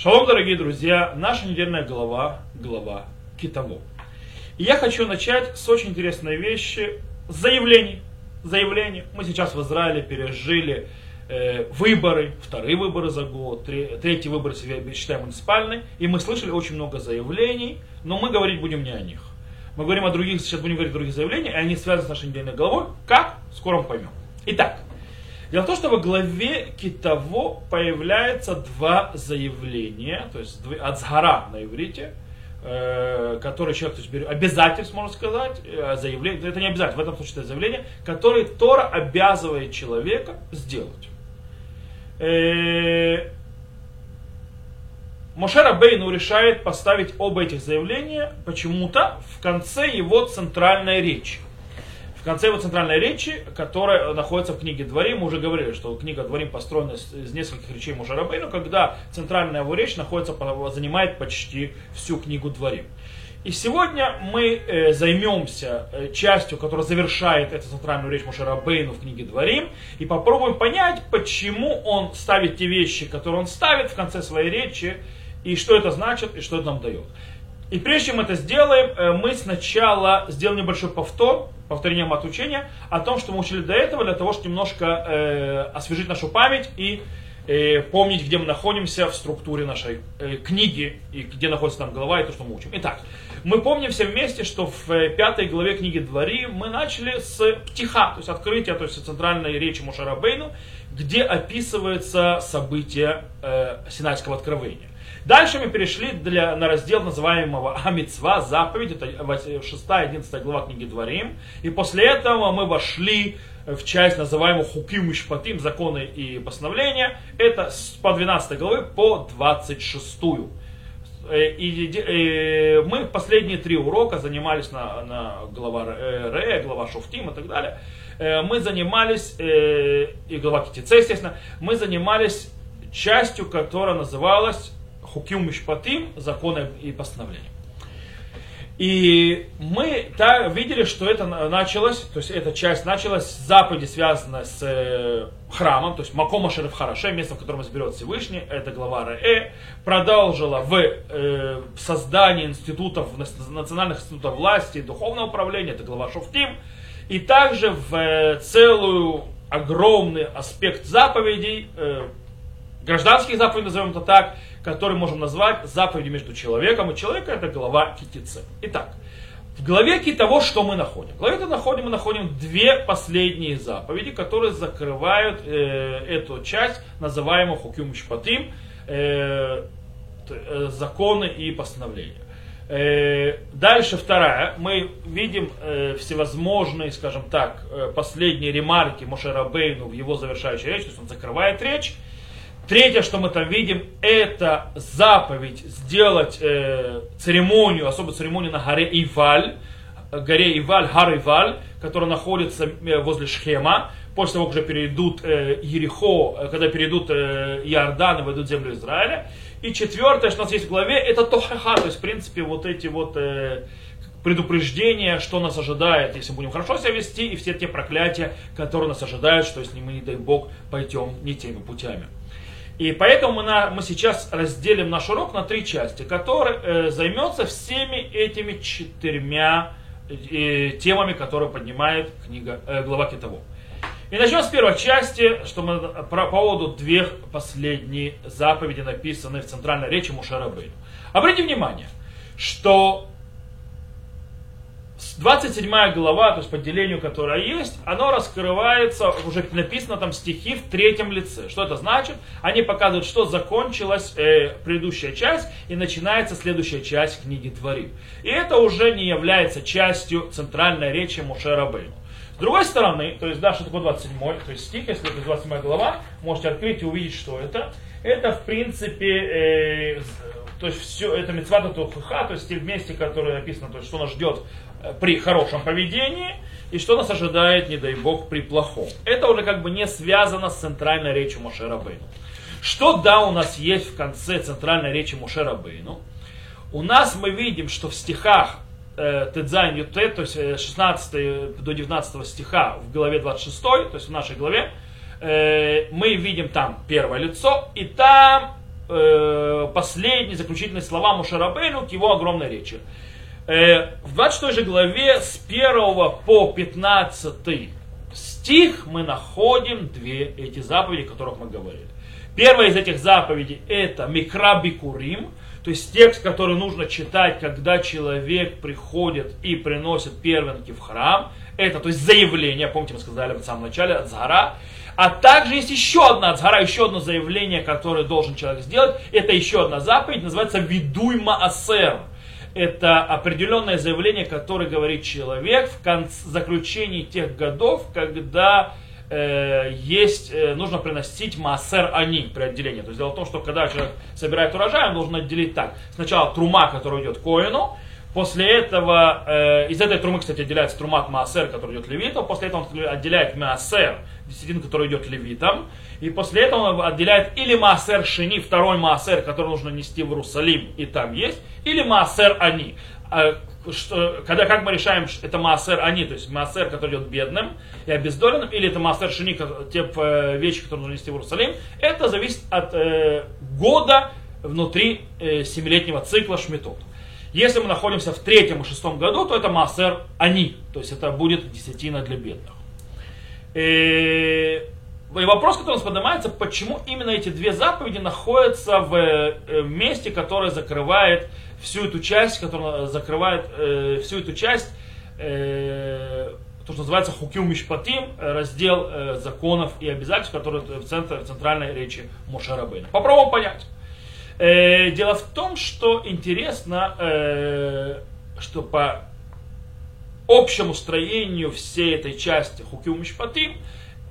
Шалом, дорогие друзья! Наша недельная глава, глава Китово. И я хочу начать с очень интересной вещи, с заявлений. Заявлений. Мы сейчас в Израиле пережили э, выборы, вторые выборы за год, три, третий выбор себя считаем муниципальный, и мы слышали очень много заявлений, но мы говорить будем не о них. Мы говорим о других, сейчас будем говорить о других заявлениях, и они связаны с нашей недельной головой. Как? Скоро мы поймем. Итак, Дело в том, что во главе Китово появляется два заявления, то есть ацгара на иврите, э, который человек то есть, обязательств, можно сказать, э, заявление, это не обязательно, в этом случае это заявление, которое Тора обязывает человека сделать. Э, Мошер Бейну решает поставить оба этих заявления почему-то в конце его центральной речи конце его центральной речи, которая находится в книге Дворим, мы уже говорили, что книга Дворим построена из нескольких речей Мужарабейну, когда центральная его речь находится, занимает почти всю книгу Дворим. И сегодня мы э, займемся э, частью, которая завершает эту центральную речь Мушарабейну в книге Дворим, и попробуем понять, почему он ставит те вещи, которые он ставит в конце своей речи, и что это значит, и что это нам дает. И прежде чем это сделаем, э, мы сначала сделаем небольшой повтор, повторением от учения, о том, что мы учили до этого, для того, чтобы немножко э, освежить нашу память и э, помнить, где мы находимся в структуре нашей э, книги, и где находится там голова, и то, что мы учим. Итак, мы помним все вместе, что в э, пятой главе книги Двори мы начали с птиха, то есть открытия, то есть центральной речи Мушарабейну, где описывается событие э, Синайского откровения. Дальше мы перешли для, на раздел называемого Амитсва, заповедь, это 6-11 глава книги Дворим. И после этого мы вошли в часть называемую Хуким Мишпатим, законы и постановления. Это по 12 главы по 26. Э, и, и, и мы последние три урока занимались на, на глава Ре, глава Шуфтим и так далее. Э, мы занимались, э, и глава Китице, естественно, мы занимались частью, которая называлась хуким мишпатим, законы и постановления. И мы так видели, что это началось, то есть эта часть началась с заповеди, связанной с э, храмом, то есть Макома Шериф Хараше, место, в котором изберет Всевышний, это глава Ре, продолжила в э, создании институтов, национальных институтов власти, духовного управления, это глава Шуфтим, и также в э, целую огромный аспект заповедей, гражданских заповедей, назовем это так, который можем назвать заповедью между человеком и человеком, это глава Китице. Итак, в главе того, что мы находим. В главе находим, мы находим две последние заповеди, которые закрывают э, эту часть, называемую Хукюм Шпатим, э, э, законы и постановления. Э, дальше вторая. Мы видим э, всевозможные, скажем так, э, последние ремарки Мошера Бейну в его завершающей речи, то есть он закрывает речь. Третье, что мы там видим, это заповедь сделать э, церемонию, особую церемонию на горе Иваль, горе Иваль, гор Иваль, которая находится э, возле Шхема. После того, как уже перейдут э, Ерехо, э, когда перейдут э, Иордан и войдут в землю Израиля. И четвертое, что у нас есть в главе, это Тохаха, то есть, в принципе, вот эти вот э, предупреждения, что нас ожидает, если будем хорошо себя вести, и все те проклятия, которые нас ожидают, что если мы, не дай Бог, пойдем не теми путями. И поэтому мы, на, мы сейчас разделим наш урок на три части, который э, займется всеми этими четырьмя э, темами, которые поднимает книга, э, глава Китово. И начнем с первой части, что мы про, по поводу две последние заповеди, написанные в центральной речи Мушара Бейну. Обратите внимание, что 27 глава, то есть по делению, которое есть, оно раскрывается, уже написано там стихи в третьем лице. Что это значит? Они показывают, что закончилась э, предыдущая часть и начинается следующая часть книги Творим. И это уже не является частью центральной речи Мушера Бейну. С другой стороны, то есть, да, что такое 27 то есть стих, если это 27 глава, можете открыть и увидеть, что это. Это, в принципе, э, то есть все, это мецвата тухуха, то есть те вместе, которые написано, то есть что нас ждет Э, при хорошем поведении и что нас ожидает, не дай бог, при плохом. Это уже как бы не связано с центральной речью Мошера Бейну. Что да у нас есть в конце центральной речи Мошера Бейну? У нас мы видим, что в стихах э, Тедзайн Ютет, то есть 16 э, до 19 стиха в главе 26, то есть в нашей главе, э, мы видим там первое лицо, и там э, последние заключительные слова Мушарабейну к его огромной речи. Э, в 26 же главе с 1 по 15 стих мы находим две эти заповеди, о которых мы говорили. Первая из этих заповедей это Микра Бикурим, то есть текст, который нужно читать, когда человек приходит и приносит первенки в храм. Это, то есть заявление, помните, мы сказали в самом начале, от Зара. А также есть еще одна Ацгара, еще одно заявление, которое должен человек сделать. Это еще одна заповедь, называется Видуй Маасер. Это определенное заявление, которое говорит человек в конце, заключении тех годов, когда э, есть, э, нужно приносить массер они при отделении. То есть дело в том, что когда человек собирает урожай, он должен отделить так. Сначала трума, которая идет коину, После этого, э, из этой трумы, кстати, отделяется трумат маасер, который идет левитом. После этого он отделяет маасер, десятин, который идет левитом. И после этого он отделяет или маасер шини, второй маасер, который нужно нести в Иерусалим, и там есть, или маасер они. А, что, когда, как мы решаем, это маасер они, то есть маасер, который идет бедным и обездоленным, или это маасер шини, те э, вещи, которые нужно нести в Иерусалим, это зависит от э, года внутри э, семилетнего цикла шмитот. Если мы находимся в третьем и шестом году, то это массер они, то есть это будет десятина для бедных. И, и вопрос, который у нас поднимается, почему именно эти две заповеди находятся в э, месте, которое закрывает всю эту часть, которая закрывает э, всю эту часть, э, то, что называется Хуким Мишпатим, раздел э, законов и обязательств, который в, центре, в центральной речи Мушарабейна. Попробуем понять. Э, дело в том, что интересно, э, что по общему строению всей этой части Хуким Мишпатим,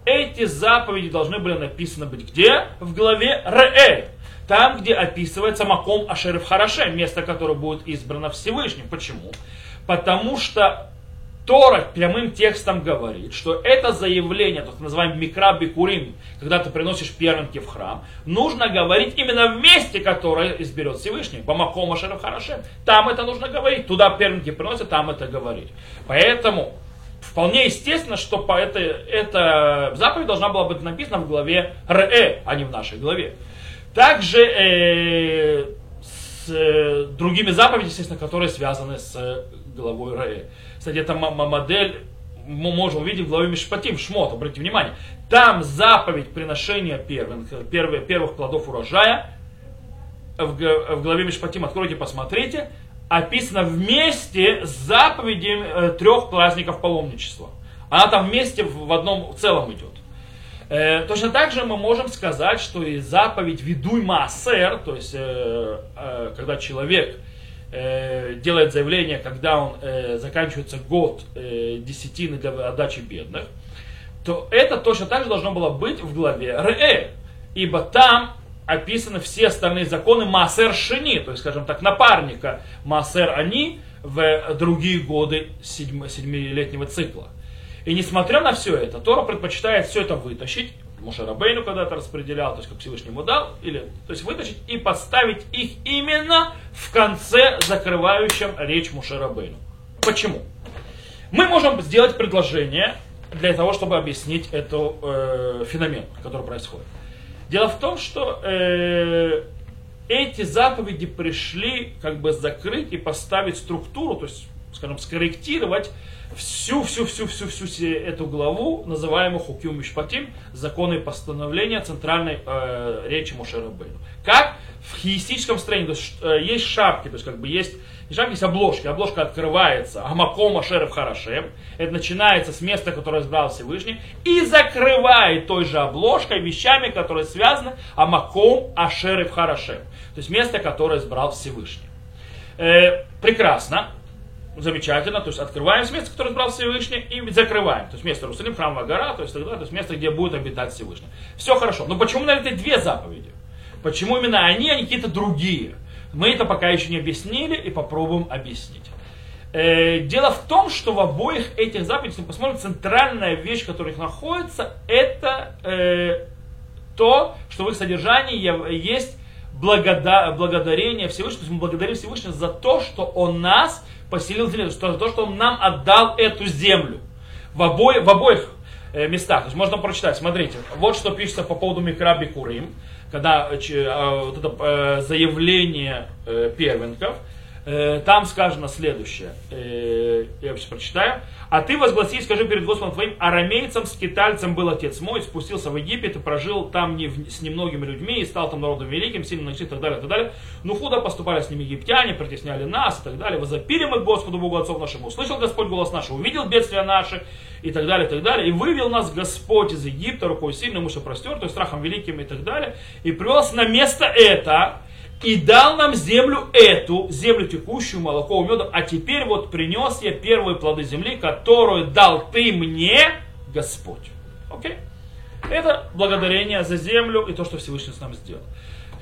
эти заповеди должны были написаны быть где? В главе Ре. Там, где описывается Маком Ашерев Хараше, место, которое будет избрано Всевышним. Почему? Потому что Тора прямым текстом говорит, что это заявление, то, что называем микра бикурим, когда ты приносишь первенки в храм, нужно говорить именно в месте, которое изберет Всевышний. Бамакома Шерахараше. Там это нужно говорить. Туда первенки приносят, там это говорить. Поэтому вполне естественно, что по этой, эта заповедь должна была быть написана в главе Ре, а не в нашей главе. Также э, с э, другими заповедями, естественно, которые связаны с э, главой Ре. Кстати, это модель мы можем увидеть в главе Мишпатим, Шмот, обратите внимание. Там заповедь приношения первых, первых, первых плодов урожая, в, в главе Мишпатим, откройте, посмотрите, описано вместе с заповедью э, трех праздников паломничества. Она там вместе в одном в целом идет. Э, точно так же мы можем сказать, что и заповедь «Ведуй Маасер», то есть э, э, когда человек э, делает заявление, когда он э, заканчивается год э, десятины для отдачи бедных, то это точно так же должно было быть в главе Ре, ибо там описаны все остальные законы Маасер Шини, то есть, скажем так, напарника Маасер Они в другие годы седьмилетнего цикла. И несмотря на все это, Тора предпочитает все это вытащить Мушарабейну когда-то распределял, то есть как Всевышний ему дал, или, то есть вытащить и поставить их именно в конце, закрывающем речь Мушарабейну. Почему? Мы можем сделать предложение для того, чтобы объяснить этот э, феномен, который происходит. Дело в том, что э, эти заповеди пришли как бы закрыть и поставить структуру, то есть, скажем, скорректировать всю, всю, всю, всю, всю эту главу, называемую Хуким Мишпатим, законы и постановления центральной э, речи Мушера Бейну. Как в хиистическом строении, то есть э, есть шапки, то есть как бы есть не шапки, есть обложки. Обложка открывается, Амаком Ашерев Харашем. Это начинается с места, которое избрал Всевышний, и закрывает той же обложкой вещами, которые связаны Амаком Ашерев Харашем. То есть место, которое избрал Всевышний. Э, прекрасно замечательно, то есть открываем с места, которое избрал Всевышний, и закрываем. То есть место Иерусалим, храмовая гора, то есть тогда, то есть место, где будет обитать Всевышний. Все хорошо. Но почему на эти две заповеди? Почему именно они, а не какие-то другие? Мы это пока еще не объяснили и попробуем объяснить. Э, дело в том, что в обоих этих заповедях, если мы посмотрим, центральная вещь, которая их находится, это э, то, что в их содержании есть благода, благодарение Всевышнему. То есть мы благодарим Всевышнего за то, что Он нас поселил землю, за то, что Он нам отдал эту землю. В, обоих, в обоих э, местах. То есть можно прочитать, смотрите, вот что пишется по поводу Микра Бикурим. когда э, вот это заявление первенков, там сказано следующее, я сейчас прочитаю. А ты возгласи, скажи перед Господом твоим, арамейцам, скитальцам был отец мой, спустился в Египет и прожил там не, с немногими людьми, и стал там народом великим, сильным и так далее, и так далее. Ну худо поступали с ними египтяне, притесняли нас и так далее. Возопили мы Господу Богу отцов нашему, услышал Господь голос наш, увидел бедствия наши и так далее, и так далее. И вывел нас Господь из Египта рукой сильной, мышью простертой, страхом великим и так далее. И привез на место это, и дал нам землю эту, землю текущую молоко медом, а теперь вот принес я первые плоды земли, которую дал ты мне, Господь. Окей? Это благодарение за землю и то, что Всевышний с нами сделал.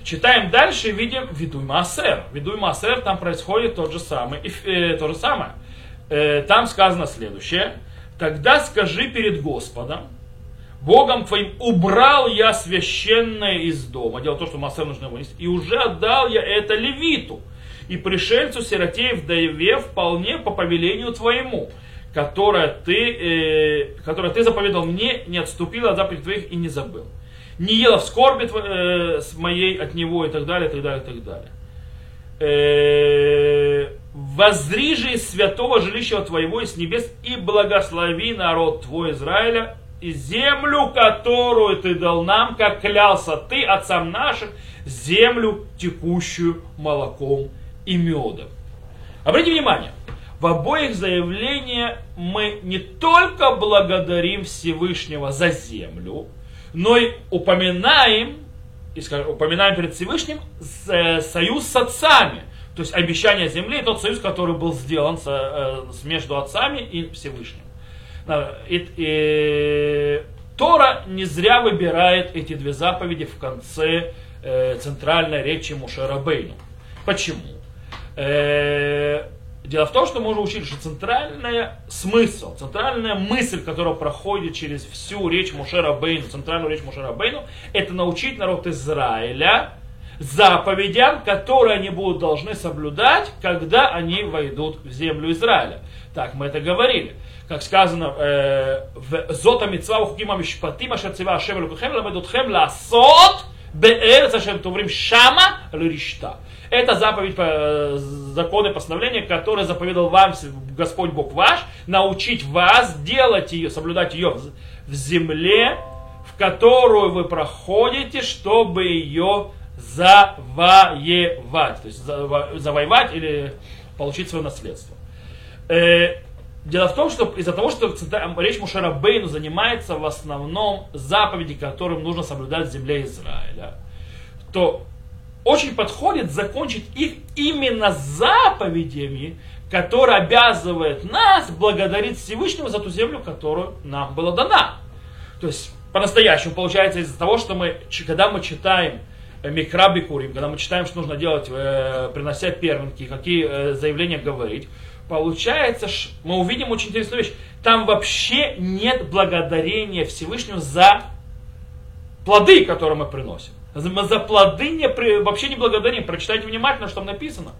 Читаем дальше и видим Видуй Маасер. Видуй Маасер, там происходит тот же самый, э, то же самое. Э, там сказано следующее. Тогда скажи перед Господом, Богом твоим убрал я священное из дома. Дело в том, что Массер нужно вынести. И уже отдал я это левиту. И пришельцу, сироте, вдове вполне по повелению твоему, которое ты, э, которое ты заповедал мне, не отступила от заповедей твоих и не забыл. Не ела в скорби э, с моей от него и так далее, и так далее, и так далее. Э, Возри же из святого жилища твоего из небес и благослови народ твой Израиля и землю, которую ты дал нам, как клялся ты, отцам нашим, землю, текущую молоком и медом. Обратите внимание, в обоих заявлениях мы не только благодарим Всевышнего за землю, но и упоминаем, и скажем, упоминаем перед Всевышним э, союз с отцами. То есть обещание земли, тот союз, который был сделан э, между отцами и Всевышним. И, и, Тора не зря выбирает эти две заповеди в конце э, центральной речи Мушерабейну. Почему? Э, дело в том, что мы уже учили, что центральный смысл, центральная мысль, которая проходит через всю речь Мушера Бейну, центральную речь Мушера Бейну, это научить народ Израиля заповедям, которые они будут должны соблюдать, когда они войдут в землю Израиля. Так мы это говорили как сказано в Зота Митцва Хукима Мишпатим Ашер Цива Ашем Элукахем Ламедутхем Ласот Беэрц Ашем Туврим Шама Лиришта. Это заповедь, законы, постановления, которые заповедал вам Господь Бог ваш, научить вас делать ее, соблюдать ее в земле, в которую вы проходите, чтобы ее завоевать. То есть завоевать или получить свое наследство. Дело в том, что из-за того, что речь Мушера Бейну занимается в основном заповеди, которым нужно соблюдать в земле Израиля, то очень подходит закончить их именно заповедями, которые обязывают нас благодарить Всевышнего за ту землю, которую нам была дана. То есть, по-настоящему получается из-за того, что мы, когда мы читаем э, Микраби Курим, когда мы читаем, что нужно делать, э, принося первенки, какие э, заявления говорить, получается, мы увидим очень интересную вещь. Там вообще нет благодарения Всевышнему за плоды, которые мы приносим. Мы за плоды не, вообще не благодарим. Прочитайте внимательно, что там написано.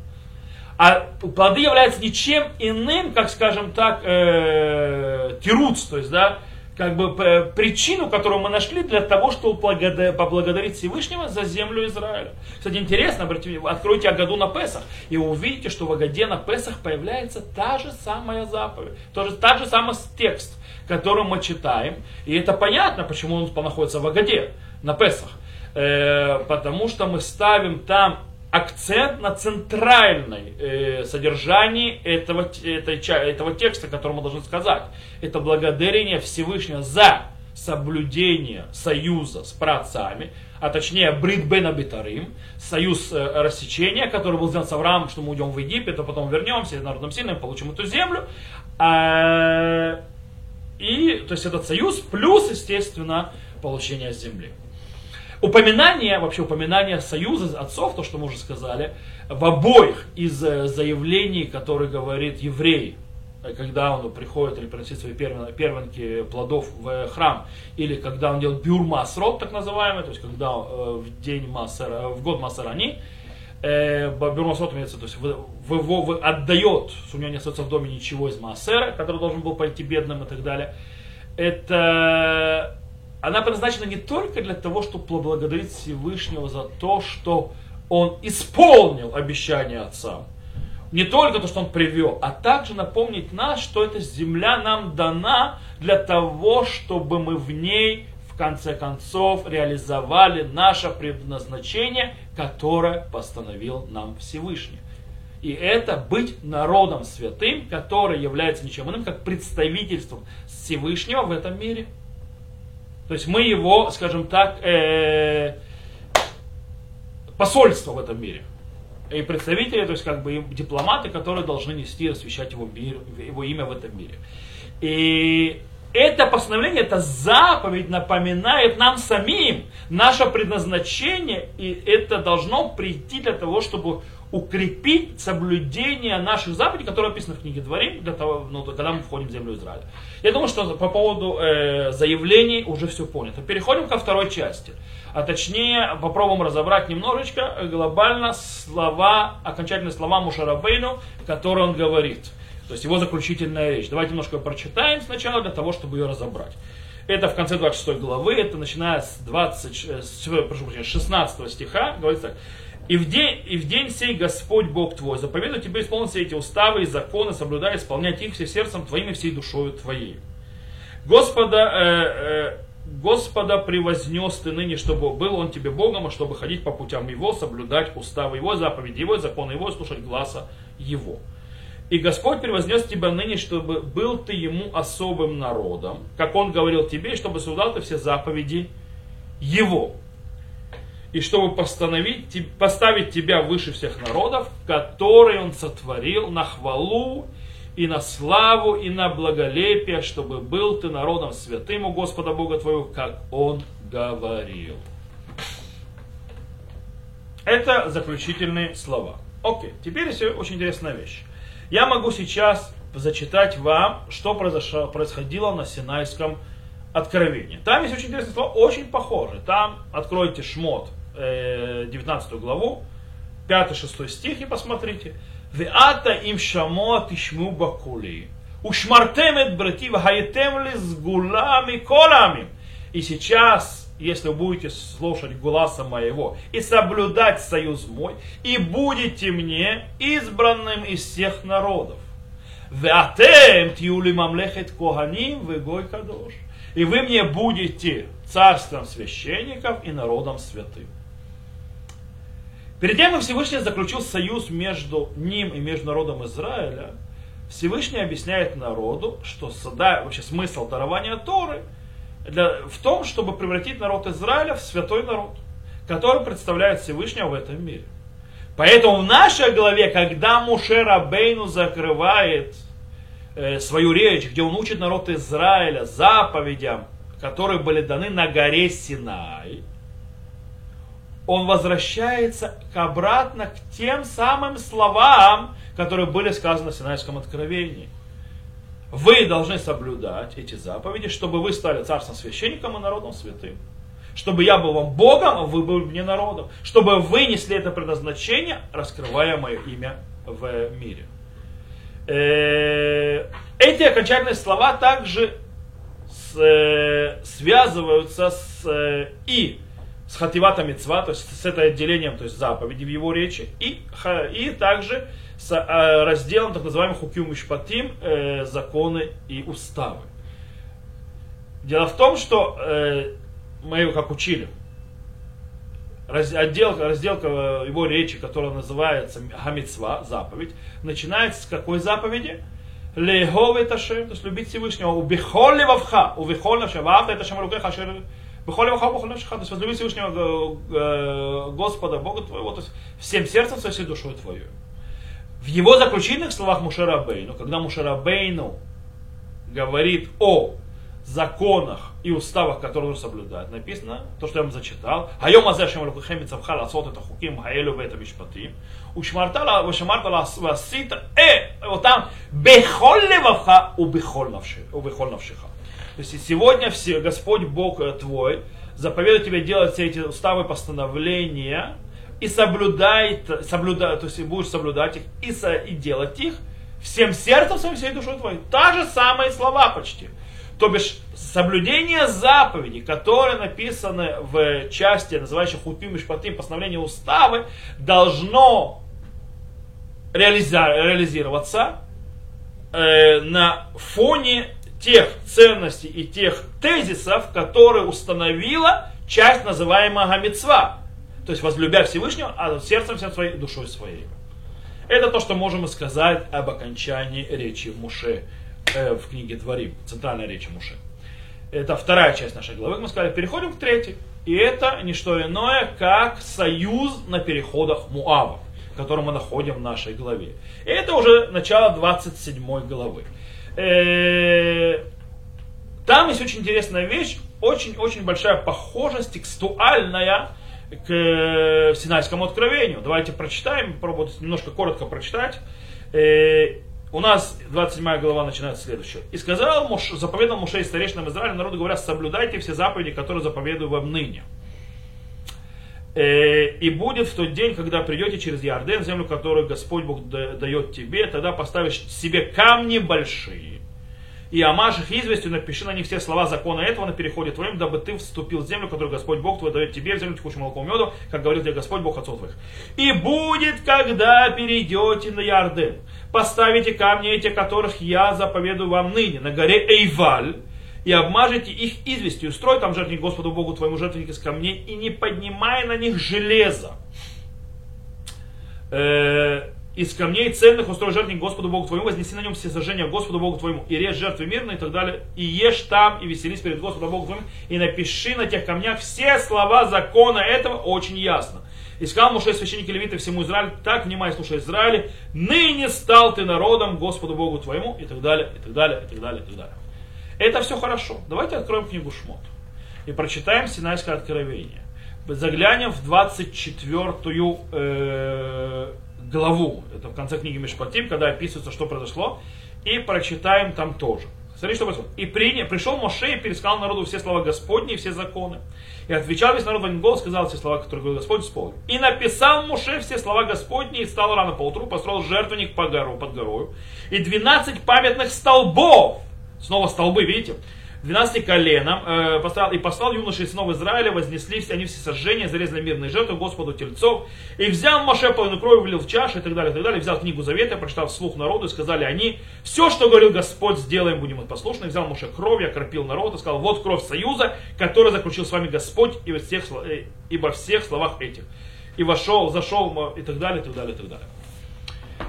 А плоды являются ничем иным, как, скажем так, э, тируц, то есть, да, как бы причину, которую мы нашли для того, чтобы поблагодарить Всевышнего за землю Израиля. Кстати, интересно, обратите, откройте Агаду на Песах, и увидите, что в Агаде на Песах появляется та же самая заповедь, тот же, та же самый текст, который мы читаем. И это понятно, почему он находится в Агаде на Песах. Э, потому что мы ставим там акцент на центральной э, содержании этого, этой, этого текста, который мы должны сказать. Это благодарение Всевышнего за соблюдение союза с праотцами, а точнее Брит Бен Абитарим, союз э, рассечения, который был сделан с Авраамом, что мы уйдем в Египет, а потом вернемся, народом сильным, получим эту землю. А, и, то есть этот союз плюс, естественно, получение земли упоминание, вообще упоминание союза отцов, то, что мы уже сказали, в обоих из э, заявлений, которые говорит еврей, э, когда он приходит или приносит свои первенки плодов в храм, или когда он делает бюр масрот, так называемый, то есть когда э, в день массера, в год массерани, бюр масрот имеется, то есть в, в, отдает, у него не остается в доме ничего из массера, который должен был пойти бедным и так далее. Это она предназначена не только для того, чтобы поблагодарить Всевышнего за то, что он исполнил обещание отцам, не только то, что он привел, а также напомнить нас, что эта земля нам дана для того, чтобы мы в ней в конце концов реализовали наше предназначение, которое постановил нам Всевышний. И это быть народом святым, который является ничем иным, как представительством Всевышнего в этом мире. То есть мы его, скажем так, э, посольство в этом мире. И представители, то есть как бы дипломаты, которые должны нести и освещать его, мир, его имя в этом мире. И это постановление, это заповедь напоминает нам самим наше предназначение, и это должно прийти для того, чтобы укрепить соблюдение наших заповедей, которые описаны в книге Дворим, для того, ну, когда мы входим в землю Израиля. Я думаю, что по поводу э, заявлений уже все понято. Переходим ко второй части. А точнее, попробуем разобрать немножечко глобально слова, окончательные слова Мушарабейну, которые он говорит. То есть его заключительная речь. Давайте немножко прочитаем сначала для того, чтобы ее разобрать. Это в конце 26 главы, это начиная с, 20, э, с прошу прощения, 16 стиха, говорится так. И в, день, и в день сей Господь Бог твой заповедует тебе исполнить все эти уставы и законы, соблюдая, исполнять их всем сердцем твоим и всей душою твоей. Господа, э, э, Господа превознес ты ныне, чтобы был он тебе Богом, а чтобы ходить по путям Его, соблюдать уставы Его, заповеди Его, законы Его, слушать глаза Его. И Господь превознес тебя ныне, чтобы был ты Ему особым народом, как Он говорил тебе, чтобы соблюдал ты все заповеди Его и чтобы постановить, поставить тебя выше всех народов, которые он сотворил на хвалу и на славу и на благолепие, чтобы был ты народом святым у Господа Бога твоего, как он говорил. Это заключительные слова. Окей, теперь еще очень интересная вещь. Я могу сейчас зачитать вам, что произошло, происходило на Синайском откровении. Там есть очень интересные слова, очень похожи. Там откройте шмот 19 э, главу, 5-6 стих и посмотрите. Веата им шамо тишму бакули. Ушмартем эт брати вахаетем ли с гулами колами. И сейчас, если вы будете слушать глаза моего и соблюдать союз мой, и будете мне избранным из всех народов. Веатем тиули мамлехет коганим вегой кадош. И вы мне будете царством священников и народом святым. Перед тем, как Всевышний заключил союз между ним и между народом Израиля, Всевышний объясняет народу, что да, вообще смысл дарования Торы для, в том, чтобы превратить народ Израиля в святой народ, который представляет Всевышнего в этом мире. Поэтому в нашей главе, когда Мушера Бейну закрывает э, свою речь, где он учит народ Израиля заповедям, которые были даны на горе Синай, он возвращается обратно к тем самым словам, которые были сказаны в Синайском откровении. Вы должны соблюдать эти заповеди, чтобы вы стали царством священником и народом святым. Чтобы я был вам Богом, а вы были мне народом. Чтобы вы несли это предназначение, раскрывая мое имя в мире. Э, эти окончательные слова также э, связываются с э, и с хативата мецва, то есть с этой отделением, то есть заповеди в его речи, и, и также с э, разделом так называемых хуким мишпатим, э, законы и уставы. Дело в том, что э, мы его как учили, отделка, разделка его речи, которая называется Хамицва, заповедь, начинается с какой заповеди? Лехов это то есть любить Всевышнего, убихоль левавха, убихоль навша, ваавта это шам рукеха, Бухоли вахал бухоли то есть возлюби Всевышнего э, Господа, Бога твоего, то есть всем сердцем, всей душой твою. В его заключительных словах Мушарабейну, когда Мушарабейну говорит о законах и уставах, которые нужно соблюдать, написано, то, что я вам зачитал, Хайом Азешем Рукухем Мицавха Ласот это Хуким Хаэлю Вета Мишпатим, Ушмартала Вашамарта Ласита, э, вот там, Бехол Левавха, Убехол Навшиха. То есть сегодня все, Господь Бог твой заповедует тебе делать все эти уставы постановления и соблюдает, соблюдает, то есть будешь соблюдать их и, со, и делать их всем сердцем своим, всей душой твоей. Та же самые слова почти. То бишь, соблюдение заповедей, которые написаны в части, называющей Хупим и Шпатим, постановление уставы, должно реализироваться э, на фоне тех ценностей и тех тезисов, которые установила часть называемого мецва. То есть возлюбя Всевышнего а сердцем всем своей душой своей. Это то, что можем сказать об окончании речи Муше э, в книге Творим, центральной речи Муше. Это вторая часть нашей главы. Мы сказали, переходим к третьей. И это не что иное, как союз на переходах Муава, который мы находим в нашей главе. И это уже начало 27 главы. Э, там есть очень интересная вещь, очень-очень большая похожесть текстуальная к э, Синайскому откровению. Давайте прочитаем, попробуем немножко коротко прочитать. Э, у нас 27 глава начинается следующее. «И сказал, заповедал Муше и старейшинам Израиля, народу говоря, соблюдайте все заповеди, которые заповедую вам ныне. И будет в тот день, когда придете через Иорден, землю, которую Господь Бог дает тебе, тогда поставишь себе камни большие, и омажь их известью, напиши на них все слова закона этого на переходе твоим, дабы ты вступил в землю, которую Господь Бог твой дает тебе, в землю текущую молоком меду, как говорил тебе Господь Бог отцов твоих. И будет, когда перейдете на Ярден, поставите камни эти, которых я заповедую вам ныне, на горе Эйваль, и обмажете их известью, строй там жертвенник Господу Богу твоему жертвенник из камней, и не поднимай на них железо. Э, из камней ценных устрой жертвенник Господу Богу твоему, вознеси на нем все сожжения Господу Богу твоему, и режь жертвы мирные и так далее, и ешь там, и веселись перед Господом Богу твоим, и напиши на тех камнях все слова закона этого очень ясно. И сказал Муше священники левиты всему Израилю, так внимай, слушай Израиле, ныне стал ты народом Господу Богу твоему, и так далее, и так далее, и так далее, и так далее. Это все хорошо. Давайте откроем книгу Шмот и прочитаем Синайское откровение. Заглянем в 24 э, главу, это в конце книги Мишпатим, когда описывается, что произошло, и прочитаем там тоже. Смотри, что происходит. И приня, пришел Моше и пересказал народу все слова Господни и все законы. И отвечал весь народ в один голос, сказал все слова, которые говорил Господь, исполнил. И написал Моше все слова Господни, и стал рано поутру, построил жертвенник по гору, под горою, и 12 памятных столбов, снова столбы, видите, 12 коленам э, поставил, и послал юноши из сынов Израиля, вознеслись они все сожжения, зарезали мирные жертвы Господу тельцов. И взял Маше половину крови, влил в чашу и так далее, и так далее. Взял книгу Завета, прочитал вслух народу, и сказали они, все, что говорил Господь, сделаем, будем послушны. И взял Маше кровь, окропил народ и сказал, вот кровь союза, который заключил с вами Господь, и во всех, э, и во всех словах этих. И вошел, зашел, и так далее, и так далее, и так далее.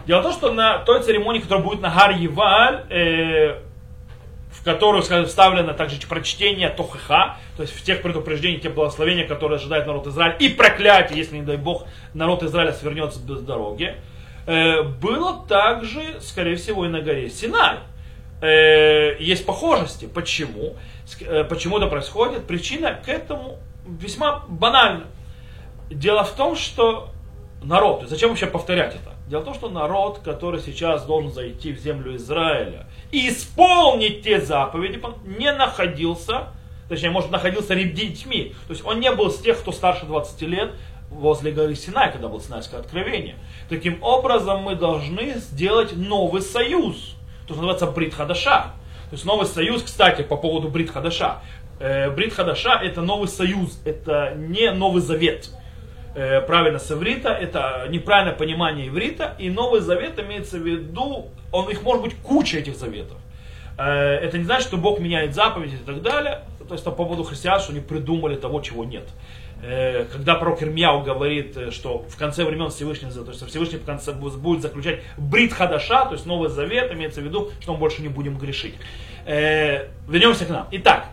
Дело в том, что на той церемонии, которая будет на Гар Еваль, э, в которую вставлено также прочтение Тохеха, то есть в тех предупреждениях, те благословения, которые ожидает народ Израиля, и проклятие, если, не дай Бог, народ Израиля свернется без дороги, э, было также, скорее всего, и на горе Синай. Э, есть похожести. Почему? Э, почему это происходит? Причина к этому весьма банальна. Дело в том, что народ, зачем вообще повторять это? Дело в том, что народ, который сейчас должен зайти в землю Израиля и исполнить те заповеди, не находился, точнее, может, находился детьми. То есть он не был с тех, кто старше 20 лет, возле горы Синай, когда было Синайское откровение. Таким образом, мы должны сделать новый союз, то, что называется Брит Хадаша. То есть новый союз, кстати, по поводу Брит Хадаша. Э, Брит Хадаша это новый союз, это не Новый Завет. Э, правильно с иврита, это неправильное понимание иврита, и Новый Завет имеется в виду, он, их может быть куча этих заветов. Э, это не значит, что Бог меняет заповеди и так далее, то есть по поводу христиан, что они придумали того, чего нет. Э, когда пророк Ирмияу говорит, что в конце времен Всевышний, то есть Всевышний в конце будет заключать брит хадаша, то есть Новый Завет, имеется в виду, что мы больше не будем грешить. Вернемся к нам. Итак,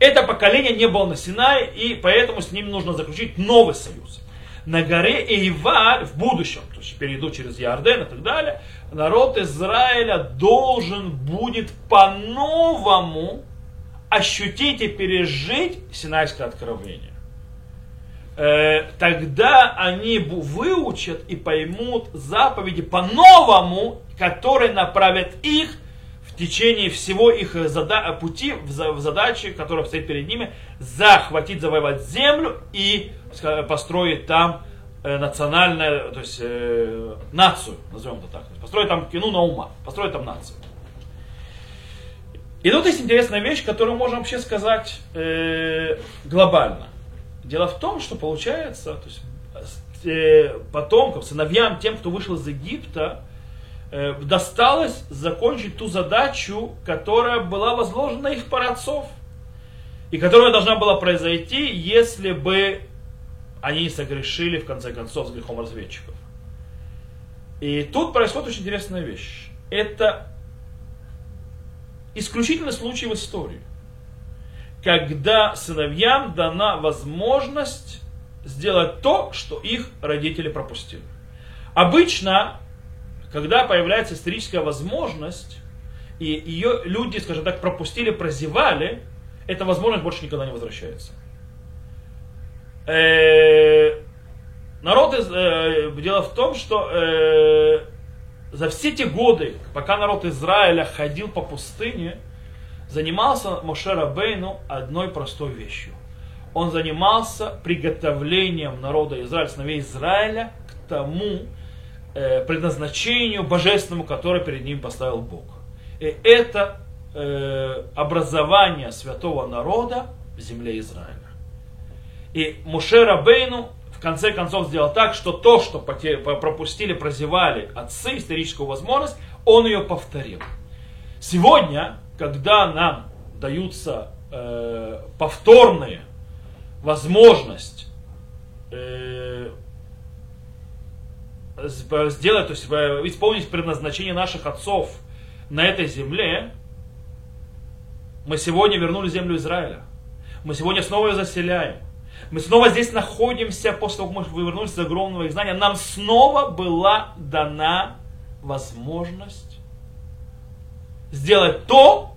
это поколение не было на Синае, и поэтому с ним нужно заключить новый союз. На горе Эйва в будущем, то есть перейду через Иорден и так далее, народ Израиля должен будет по-новому ощутить и пережить Синайское откровение. Э, тогда они выучат и поймут заповеди по-новому, которые направят их течение всего их э, зада- пути в задаче, которая стоит перед ними, захватить, завоевать землю и построить там э, национальную, то есть э, нацию, назовем это так. Построить там кину на ума, построить там нацию. И тут есть интересная вещь, которую можно вообще сказать э, глобально. Дело в том, что получается, то есть, э, потомкам, сыновьям, тем, кто вышел из Египта, э, досталось закончить ту задачу, которая была возложена их праотцов. И которая должна была произойти, если бы они согрешили, в конце концов, с грехом разведчиков. И тут происходит очень интересная вещь. Это исключительный случай в истории, когда сыновьям дана возможность сделать то, что их родители пропустили. Обычно, когда появляется историческая возможность, и ее люди, скажем так, пропустили, прозевали, эта возможность больше никогда не возвращается. Э, народ, э, дело в том, что э, за все те годы, пока народ Израиля ходил по пустыне, занимался Мошера Бейну одной простой вещью. Он занимался приготовлением народа Израиля, сыновей Израиля, к тому предназначению божественному, которое перед ним поставил Бог. И это э, образование святого народа в земле Израиля. И Мушера Бейну в конце концов сделал так, что то, что пропустили, прозевали отцы, историческую возможность, он ее повторил. Сегодня, когда нам даются э, повторные возможность э, сделать, то есть э, исполнить предназначение наших отцов на этой земле, мы сегодня вернули землю Израиля. Мы сегодня снова ее заселяем. Мы снова здесь находимся после того, как мы вернулись из огромного изгнания. Нам снова была дана возможность сделать то,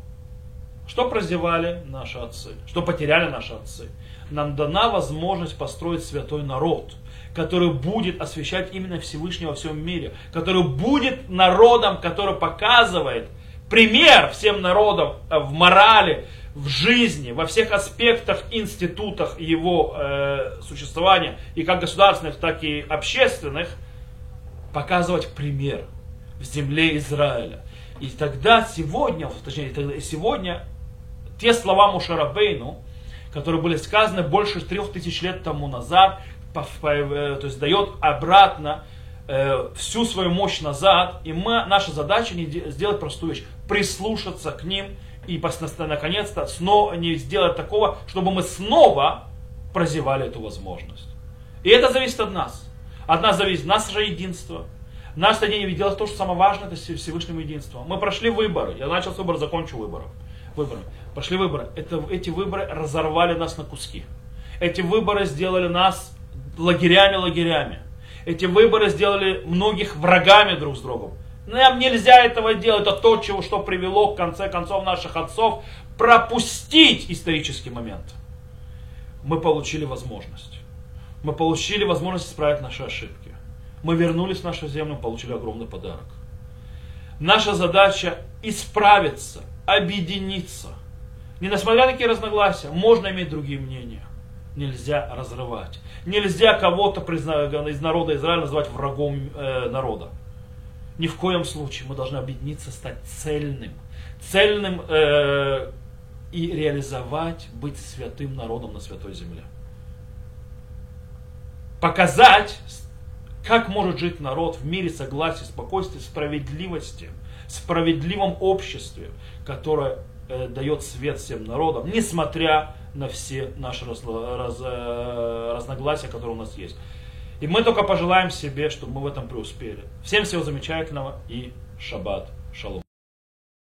что прозевали наши отцы, что потеряли наши отцы. Нам дана возможность построить святой народ, который будет освещать именно Всевышнего во всем мире, который будет народом, который показывает пример всем народам в морали, в жизни, во всех аспектах, институтах его э, существования, и как государственных, так и общественных, показывать пример в земле Израиля. И тогда сегодня, точнее, тогда, сегодня те слова Мушарабейну, которые были сказаны больше трех тысяч лет тому назад, э, то есть дает обратно э, всю свою мощь назад, и мы, наша задача не сделать простую вещь, прислушаться к ним и наконец-то снова не сделать такого, чтобы мы снова прозевали эту возможность. И это зависит от нас. От нас зависит наше единство. Наше день дело в том, что самое важное это Всевышним единство. Мы прошли выборы. Я начал с выбора, закончу выборы. Выборы. Пошли выборы. Это, эти выборы разорвали нас на куски. Эти выборы сделали нас лагерями-лагерями. Эти выборы сделали многих врагами друг с другом. Нам нельзя этого делать. Это то, чего, что привело в конце концов наших отцов пропустить исторический момент. Мы получили возможность. Мы получили возможность исправить наши ошибки. Мы вернулись в нашу землю, получили огромный подарок. Наша задача исправиться, объединиться. Не несмотря на какие разногласия, можно иметь другие мнения. Нельзя разрывать. Нельзя кого-то из народа Израиля называть врагом э, народа. Ни в коем случае мы должны объединиться, стать цельным. Цельным э, и реализовать, быть святым народом на святой земле. Показать, как может жить народ в мире согласия, спокойствия, справедливости, справедливом обществе, которое э, дает свет всем народам, несмотря на все наши раз, раз, э, разногласия, которые у нас есть. И мы только пожелаем себе, чтобы мы в этом преуспели. Всем всего замечательного и шаббат шалом.